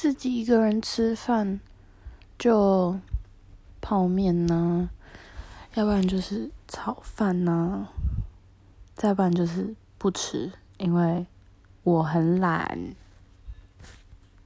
自己一个人吃饭就泡面呐要不然就是炒饭呐再不然就是不吃因为我很懒。